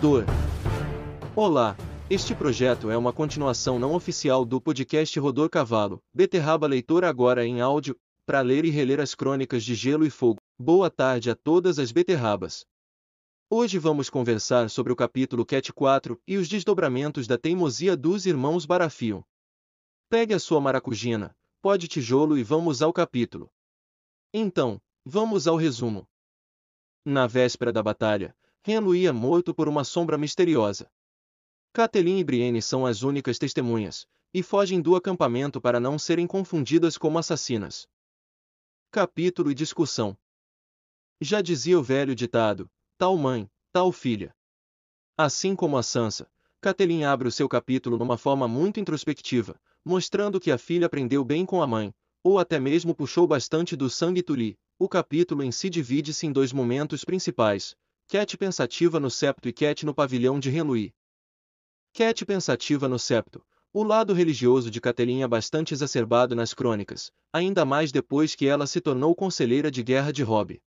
Rodor. Olá, este projeto é uma continuação não oficial do podcast Rodor Cavalo, Beterraba Leitor agora em áudio, para ler e reler as crônicas de Gelo e Fogo. Boa tarde a todas as beterrabas. Hoje vamos conversar sobre o capítulo Cat 4 e os desdobramentos da teimosia dos irmãos Barafio. Pegue a sua maracujina, pode tijolo e vamos ao capítulo. Então, vamos ao resumo. Na véspera da batalha, Henry é morto por uma sombra misteriosa. Catelyn e Brienne são as únicas testemunhas, e fogem do acampamento para não serem confundidas como assassinas. Capítulo e discussão. Já dizia o velho ditado, tal mãe, tal filha. Assim como a Sansa, Catelyn abre o seu capítulo numa forma muito introspectiva, mostrando que a filha aprendeu bem com a mãe, ou até mesmo puxou bastante do sangue Tuli. O capítulo em si divide-se em dois momentos principais, Cat pensativa no septo e Cat no pavilhão de Renluí. Cat pensativa no septo. O lado religioso de Catelyn é bastante exacerbado nas crônicas, ainda mais depois que ela se tornou conselheira de guerra de Robb.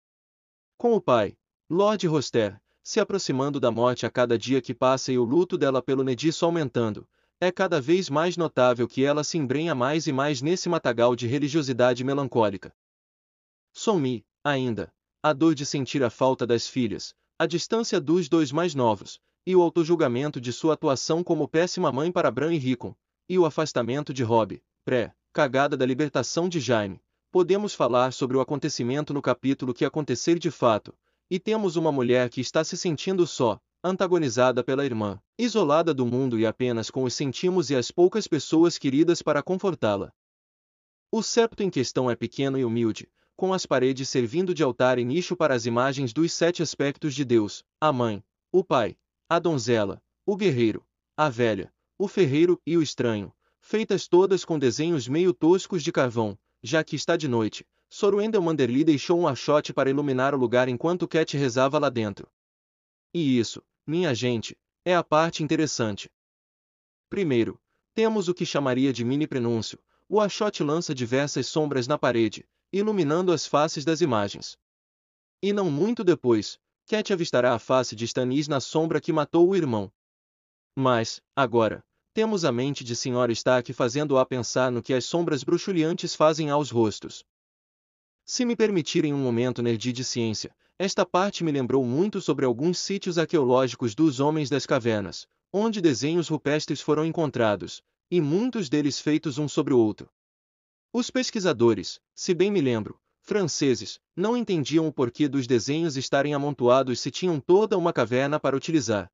Com o pai, Lord Roster, se aproximando da morte a cada dia que passa e o luto dela pelo Nediço aumentando, é cada vez mais notável que ela se embrenha mais e mais nesse matagal de religiosidade melancólica. Somi, ainda, a dor de sentir a falta das filhas, a distância dos dois mais novos, e o autojulgamento de sua atuação como péssima mãe para Bran e Rickon, e o afastamento de Robb, pré-cagada da libertação de Jaime. Podemos falar sobre o acontecimento no capítulo que acontecer de fato, e temos uma mulher que está se sentindo só, antagonizada pela irmã, isolada do mundo e apenas com os sentimos e as poucas pessoas queridas para confortá-la. O septo em questão é pequeno e humilde, com as paredes servindo de altar e nicho para as imagens dos sete aspectos de Deus, a mãe, o pai, a donzela, o guerreiro, a velha, o ferreiro e o estranho, feitas todas com desenhos meio toscos de carvão, já que está de noite. Sorwendel Manderly deixou um achote para iluminar o lugar enquanto Cat rezava lá dentro. E isso, minha gente, é a parte interessante. Primeiro, temos o que chamaria de mini prenúncio. O achote lança diversas sombras na parede, iluminando as faces das imagens. E não muito depois, Cat avistará a face de Stannis na sombra que matou o irmão. Mas, agora, temos a mente de Sr. Stark fazendo-a pensar no que as sombras bruxuleantes fazem aos rostos. Se me permitirem um momento nerd de ciência, esta parte me lembrou muito sobre alguns sítios arqueológicos dos Homens das Cavernas, onde desenhos rupestres foram encontrados, e muitos deles feitos um sobre o outro. Os pesquisadores, se bem me lembro, franceses, não entendiam o porquê dos desenhos estarem amontoados se tinham toda uma caverna para utilizar.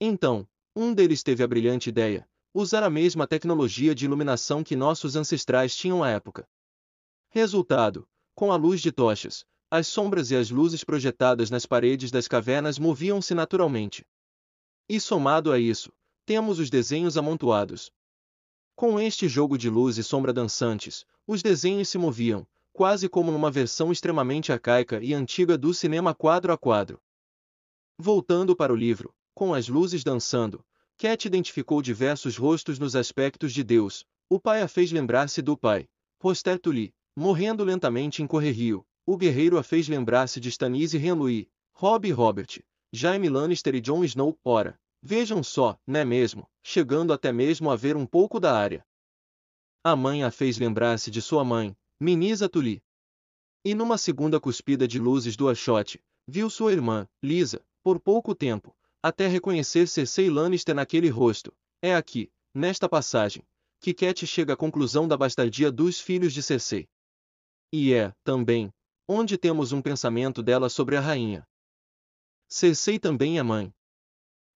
Então, um deles teve a brilhante ideia, usar a mesma tecnologia de iluminação que nossos ancestrais tinham à época. Resultado, com a luz de tochas, as sombras e as luzes projetadas nas paredes das cavernas moviam-se naturalmente. E somado a isso, temos os desenhos amontoados. Com este jogo de luz e sombra dançantes, os desenhos se moviam, quase como numa versão extremamente arcaica e antiga do cinema quadro a quadro. Voltando para o livro, com as luzes dançando, Cat identificou diversos rostos nos aspectos de Deus. O pai a fez lembrar-se do pai, Roster Tully, morrendo lentamente em Correrio. O guerreiro a fez lembrar-se de Stannis e Renly, Robb e Robert, Jaime Lannister e Jon Snow. Ora, vejam só, né mesmo, chegando até mesmo a ver um pouco da área. A mãe a fez lembrar-se de sua mãe, Minisa Tuli. E numa segunda cuspida de luzes do achote, viu sua irmã, Lisa, por pouco tempo, até reconhecer Cersei Lannister naquele rosto. É aqui, nesta passagem, que Cat chega à conclusão da bastardia dos filhos de Cersei. E é, também, onde temos um pensamento dela sobre a rainha. Cersei também é mãe.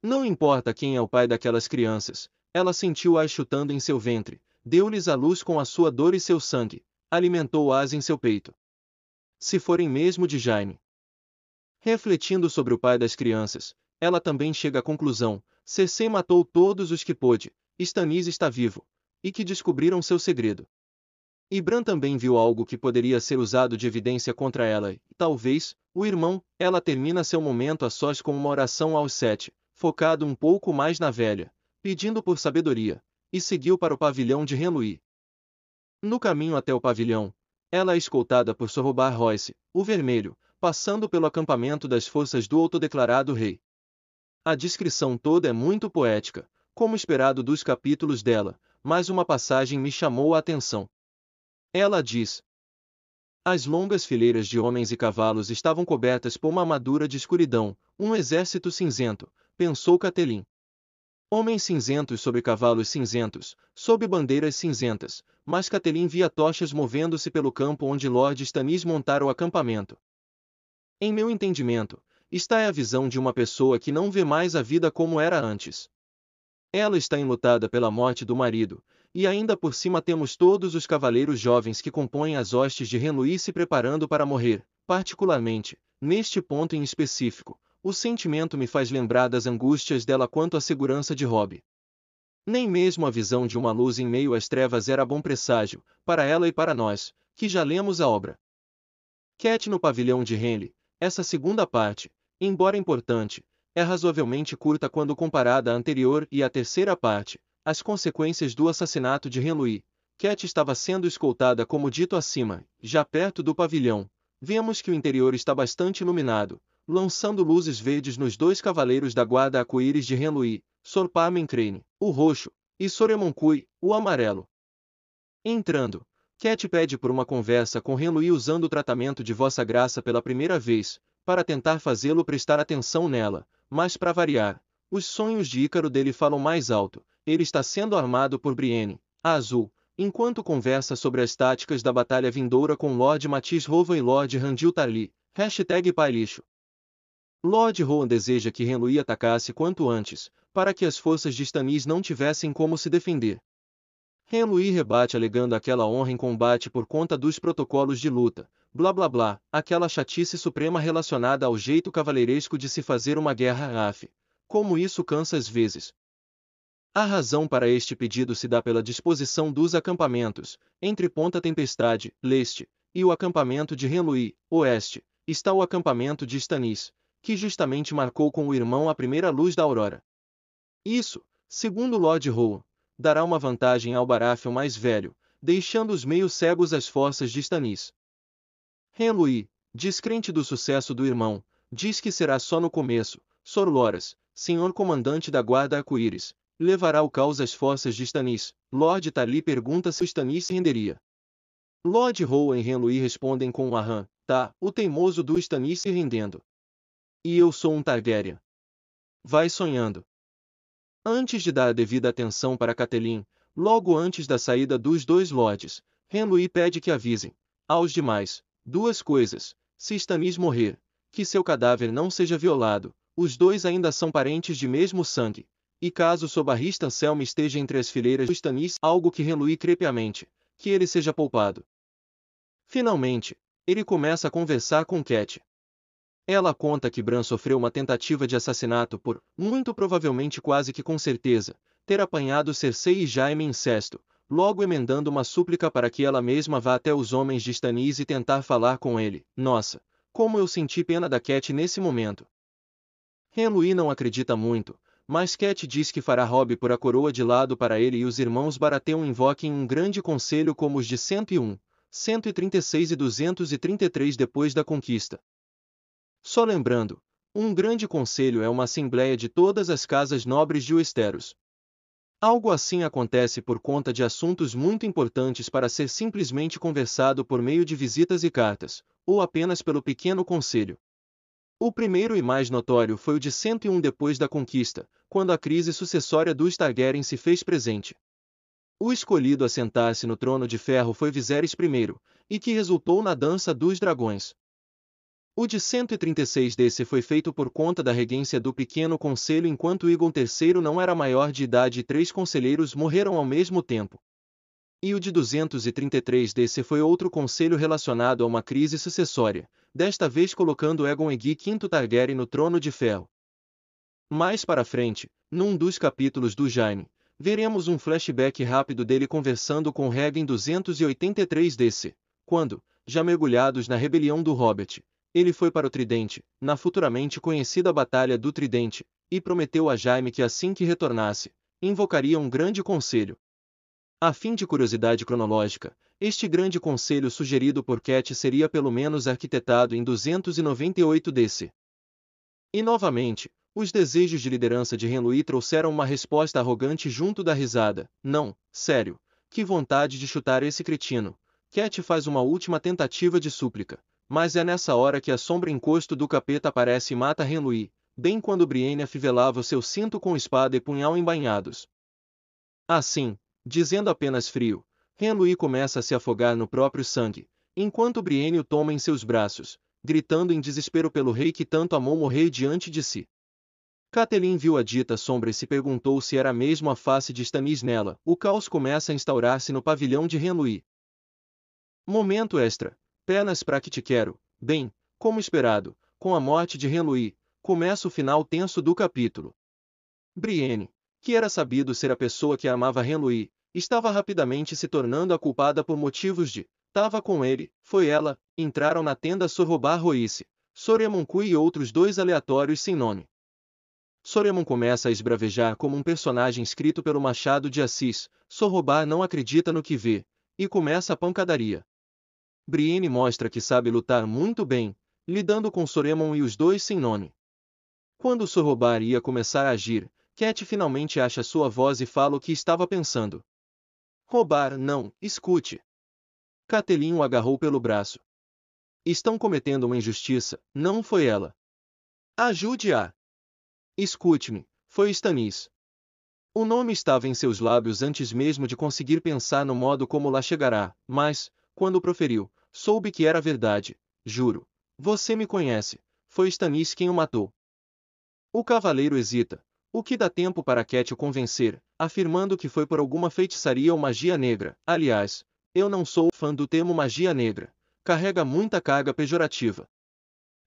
Não importa quem é o pai daquelas crianças, ela sentiu-as chutando em seu ventre, deu-lhes a luz com a sua dor e seu sangue, alimentou-as em seu peito. Se forem mesmo de Jaime. Refletindo sobre o pai das crianças, ela também chega à conclusão: Cersei matou todos os que pôde, Stannis está vivo, e que descobriram seu segredo. Bran também viu algo que poderia ser usado de evidência contra ela, e, talvez, o irmão, ela termina seu momento a sós com uma oração aos sete, focado um pouco mais na velha, pedindo por sabedoria, e seguiu para o pavilhão de Renluí. No caminho até o pavilhão, ela é escoltada por Sorrobar Royce, o Vermelho, passando pelo acampamento das forças do autodeclarado rei. A descrição toda é muito poética, como esperado dos capítulos dela, mas uma passagem me chamou a atenção. Ela diz: As longas fileiras de homens e cavalos estavam cobertas por uma armadura de escuridão, um exército cinzento, pensou Catelyn. Homens cinzentos sobre cavalos cinzentos, sob bandeiras cinzentas, mas Catelyn via tochas movendo-se pelo campo onde Lord Stannis montara o acampamento. Em meu entendimento, está é a visão de uma pessoa que não vê mais a vida como era antes. Ela está enlutada pela morte do marido, e ainda por cima temos todos os cavaleiros jovens que compõem as hostes de Renluí se preparando para morrer, particularmente, neste ponto em específico, o sentimento me faz lembrar das angústias dela quanto à segurança de Rob. Nem mesmo a visão de uma luz em meio às trevas era bom presságio, para ela e para nós, que já lemos a obra. Cat no pavilhão de Henley, essa segunda parte, embora importante, é razoavelmente curta quando comparada à anterior e à terceira parte, as consequências do assassinato de Henry. Cat estava sendo escoltada como dito acima, já perto do pavilhão. Vemos que o interior está bastante iluminado, lançando luzes verdes nos dois cavaleiros da guarda arco-íris de Renluí, Sor Parmencrane, o roxo, e Soremoncui, o amarelo. Entrando, Cat pede por uma conversa com Renluí usando o tratamento de Vossa Graça pela primeira vez, para tentar fazê-lo prestar atenção nela, mas para variar, os sonhos de Ícaro dele falam mais alto, ele está sendo armado por Brienne, a azul, enquanto conversa sobre as táticas da batalha vindoura com Lord Matisse Rovan e Lord Randil Tarly, hashtag pai lixo. Lord Rowan deseja que Renly atacasse quanto antes, para que as forças de Stannis não tivessem como se defender. Renly rebate alegando aquela honra em combate por conta dos protocolos de luta, blá blá blá, aquela chatice suprema relacionada ao jeito cavaleiresco de se fazer uma guerra af. Como isso cansa às vezes. A razão para este pedido se dá pela disposição dos acampamentos, entre Ponta Tempestade, leste, e o acampamento de Renly, oeste, está o acampamento de Stannis, que justamente marcou com o irmão a primeira luz da aurora. Isso, segundo Lord Rowan, dará uma vantagem ao Baratheon mais velho, deixando os meio cegos às forças de Stannis. Henry, descrente do sucesso do irmão, diz que será só no começo, Sor Loras, senhor comandante da guarda arco-íris, levará o caos às forças de Stannis. Lord Tali pergunta se Stannis renderia. Lord Rowan e Henry respondem com um aham, tá, o teimoso do Stannis se rendendo. E eu sou um Targaryen. Vai sonhando. Antes de dar a devida atenção para Catelyn, logo antes da saída dos dois lords, Henry pede que avisem, aos demais, duas coisas. Se Stannis morrer, que seu cadáver não seja violado, os dois ainda são parentes de mesmo sangue. E caso sua barrista Selma esteja entre as fileiras do Stannis, algo que Henry crê que ele seja poupado. Finalmente, ele começa a conversar com Cat. Ela conta que Bran sofreu uma tentativa de assassinato por, muito provavelmente quase que com certeza, ter apanhado Cersei e Jaime em incesto, logo emendando uma súplica para que ela mesma vá até os homens de Stannis e tentar falar com ele. Nossa, como eu senti pena da Cat nesse momento. Henry não acredita muito, mas Cat diz que fará Robb por a coroa de lado para ele e os irmãos Baratheon invoquem um grande conselho como os de 101, 136 e 233 depois da conquista. Só lembrando, um grande conselho é uma assembleia de todas as casas nobres de Westeros. Algo assim acontece por conta de assuntos muito importantes para ser simplesmente conversado por meio de visitas e cartas, ou apenas pelo pequeno conselho. O primeiro e mais notório foi o de 101 depois da conquista, quando a crise sucessória dos Targaryen se fez presente. O escolhido a sentar-se no trono de ferro foi Viserys I, e que resultou na Dança dos Dragões. O de 136 desse foi feito por conta da regência do pequeno conselho enquanto Egon III não era maior de idade e três conselheiros morreram ao mesmo tempo. E o de 233 desse foi outro conselho relacionado a uma crise sucessória, desta vez colocando Egon Egui V Targaryen no trono de ferro. Mais para frente, num dos capítulos do Jaime, veremos um flashback rápido dele conversando com Reg em 283 desse, quando, já mergulhados na rebelião do Hobbit, ele foi para o Tridente, na futuramente conhecida Batalha do Tridente, e prometeu a Jaime que assim que retornasse, invocaria um grande conselho. A fim de curiosidade cronológica, este grande conselho sugerido por Cat seria pelo menos arquitetado em 298 DC. E novamente, Os desejos de liderança de Henry trouxeram uma resposta arrogante junto da risada. Não, sério. Que vontade de chutar esse cretino. Cat faz uma última tentativa de súplica. Mas é nessa hora que a sombra encosto do capeta aparece e mata Henry, bem quando Brienne afivelava o seu cinto com espada e punhal embainhados. Assim, dizendo apenas frio, Henry começa a se afogar no próprio sangue, enquanto Brienne o toma em seus braços, gritando em desespero pelo rei que tanto amou morrer diante de si. Catelyn viu a dita sombra e se perguntou se era mesmo a face de Stannis nela. O caos começa a instaurar-se no pavilhão de Renly. Momento extra. Penas para que te quero. Bem, como esperado, com a morte de Renly, começa o final tenso do capítulo. Brienne, que era sabido ser a pessoa que amava Renly, estava rapidamente se tornando a culpada por motivos de tava com ele, foi ela, entraram na tenda Sorrobar Roice, Soremoncui e outros dois aleatórios sem nome. Soremon começa a esbravejar como um personagem escrito pelo Machado de Assis, Sorrobar não acredita no que vê, e começa a pancadaria. Brienne mostra que sabe lutar muito bem, lidando com Soremon e os dois sem nome. Quando Sorrobar ia começar a agir, Cat finalmente acha sua voz e fala o que estava pensando. Roubar, não, escute. Catelyn o agarrou pelo braço. Estão cometendo uma injustiça, não foi ela. Ajude-a. Escute-me, foi Stannis. O nome estava em seus lábios antes mesmo de conseguir pensar no modo como lá chegará, mas, quando proferiu, soube que era verdade. Juro. Você me conhece. Foi Stannis quem o matou. O cavaleiro hesita, o que dá tempo para Cat o convencer, afirmando que foi por alguma feitiçaria ou magia negra. Aliás, eu não sou fã do termo magia negra. Carrega muita carga pejorativa.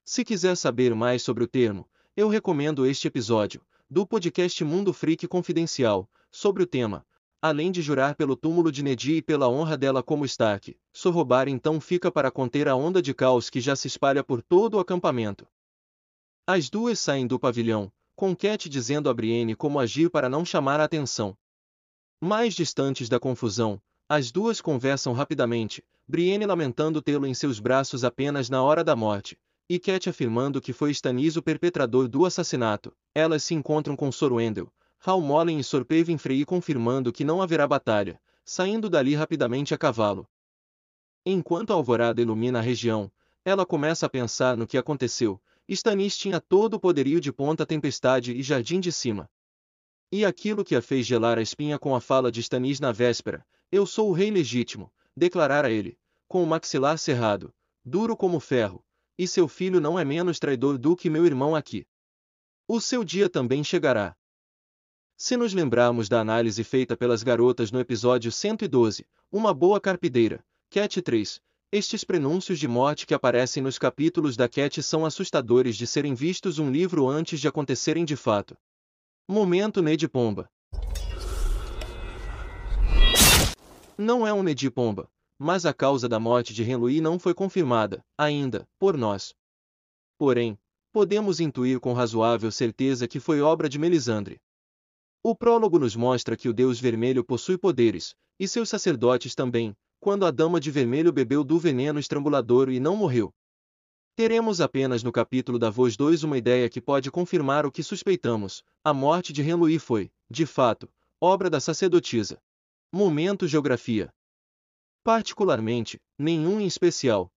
Se quiser saber mais sobre o termo, eu recomendo este episódio, do podcast Mundo Freak Confidencial, sobre o tema, além de jurar pelo túmulo de Nedi e pela honra dela como Stark, Sorrobar então fica para conter a onda de caos que já se espalha por todo o acampamento. As duas saem do pavilhão, com Cat dizendo a Brienne como agir para não chamar a atenção. Mais distantes da confusão, as duas conversam rapidamente, Brienne lamentando tê-lo em seus braços apenas na hora da morte, e Cat afirmando que foi Stannis o perpetrador do assassinato. Elas se encontram com Sorwendel, Hal Mollen e Sorpeven Frey confirmando que não haverá batalha, saindo dali rapidamente a cavalo. Enquanto a alvorada ilumina a região, ela começa a pensar no que aconteceu. Stannis tinha todo o poderio de Ponta Tempestade e Jardim de Cima. E aquilo que a fez gelar a espinha com a fala de Stannis na véspera, eu sou o rei legítimo, declarara ele, com o maxilar cerrado, duro como ferro, e seu filho não é menos traidor do que meu irmão aqui. O seu dia também chegará. Se nos lembrarmos da análise feita pelas garotas no episódio 112, Uma Boa Carpideira, Cat 3, estes prenúncios de morte que aparecem nos capítulos da Cat são assustadores de serem vistos um livro antes de acontecerem de fato. Momento Ned Pomba. Não é um Ned Pomba, mas a causa da morte de Henry não foi confirmada, ainda, por nós. Porém, podemos intuir com razoável certeza que foi obra de Melisandre. O prólogo nos mostra que o Deus Vermelho possui poderes, e seus sacerdotes também, quando a Dama de Vermelho bebeu do veneno estrangulador e não morreu. Teremos apenas no capítulo da Voz 2 uma ideia que pode confirmar o que suspeitamos: a morte de Henry foi, de fato, obra da sacerdotisa. Momento Geografia Particularmente, nenhum em especial.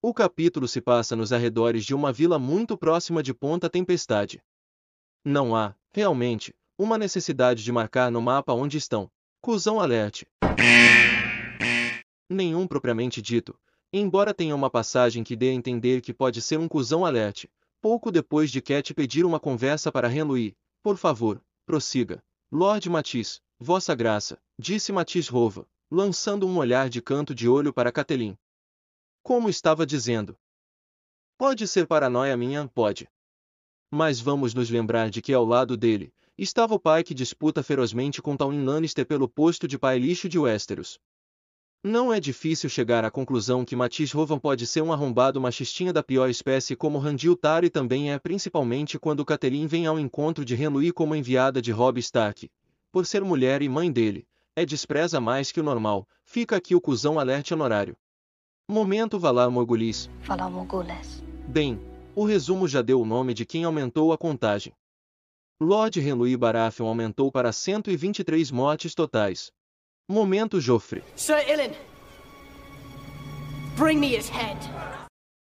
O capítulo se passa nos arredores de uma vila muito próxima de Ponta Tempestade. Não há, realmente, uma necessidade de marcar no mapa onde estão. Cusão alerte. Nenhum propriamente dito, embora tenha uma passagem que dê a entender que pode ser um cuzão alerte. Pouco depois de Cat pedir uma conversa para Henry, por favor, prossiga. Lord Matisse, Vossa Graça, disse Matisse Rova, lançando um olhar de canto de olho para Catelyn. Como estava dizendo. Pode ser paranoia minha, pode. Mas vamos nos lembrar de que ao lado dele, estava o pai que disputa ferozmente com Tywin Lannister pelo posto de pai lixo de Westeros. Não é difícil chegar à conclusão que Matisse Rovan pode ser um arrombado machistinha da pior espécie como Randil Tari também é principalmente quando Catelyn vem ao encontro de Renly como enviada de Robb Stark, por ser mulher e mãe dele, é despreza mais que o normal, fica aqui o cuzão alerte honorário. Momento Valar Morgulis. Valar Morgulis. Bem, o resumo já deu o nome de quem aumentou a contagem. Lord Henry Baratheon aumentou para 123 mortes totais. Momento Joffrey. Sir Ilan, bring me his head.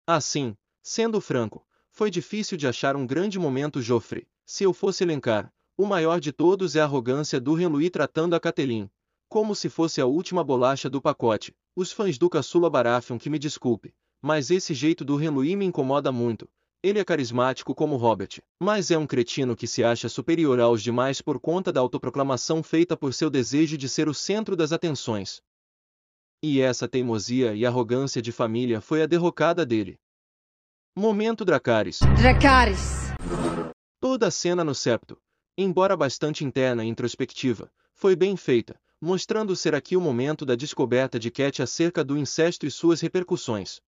Assim, sendo franco, foi difícil de achar um grande momento Joffrey. Se eu fosse elencar, o maior de todos é a arrogância do Henry tratando a Catelyn, como se fosse a última bolacha do pacote. Os fãs do Caçula Baratheon que me desculpe, mas esse jeito do Henry me incomoda muito. Ele é carismático como Robert, mas é um cretino que se acha superior aos demais por conta da autoproclamação feita por seu desejo de ser o centro das atenções. E essa teimosia e arrogância de família foi a derrocada dele. Momento Dracarys. Dracarys. Toda a cena no septo, embora bastante interna e introspectiva, foi bem feita, mostrando ser aqui o momento da descoberta de Cat acerca do incesto e suas repercussões.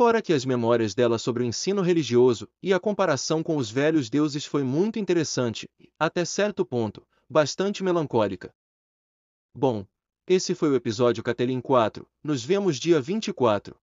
Fora que as memórias dela sobre o ensino religioso e a comparação com os velhos deuses foi muito interessante, até certo ponto, bastante melancólica. Bom, esse foi o episódio Catelyn 4, nos vemos dia 24.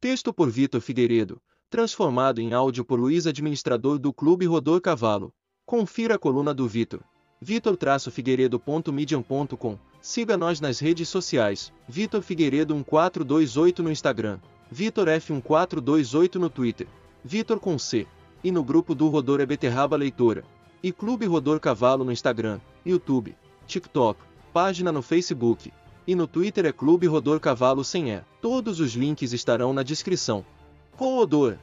Texto por Vitor Figueiredo, transformado em áudio por Luiz Administrador do Clube Rodor Cavalo. Confira a coluna do Vitor. vitor-figueiredo.medium.com Siga nós nas redes sociais, Vitor Figueiredo 1428 no Instagram, Vitor F1428 no Twitter, Vitor com C, e no grupo do Rodor é Beterraba Leitora, e Clube Rodor Cavalo no Instagram, YouTube, TikTok, página no Facebook, e no Twitter é Clube Rodor Cavalo sem E. Todos os links estarão na descrição. Rodor!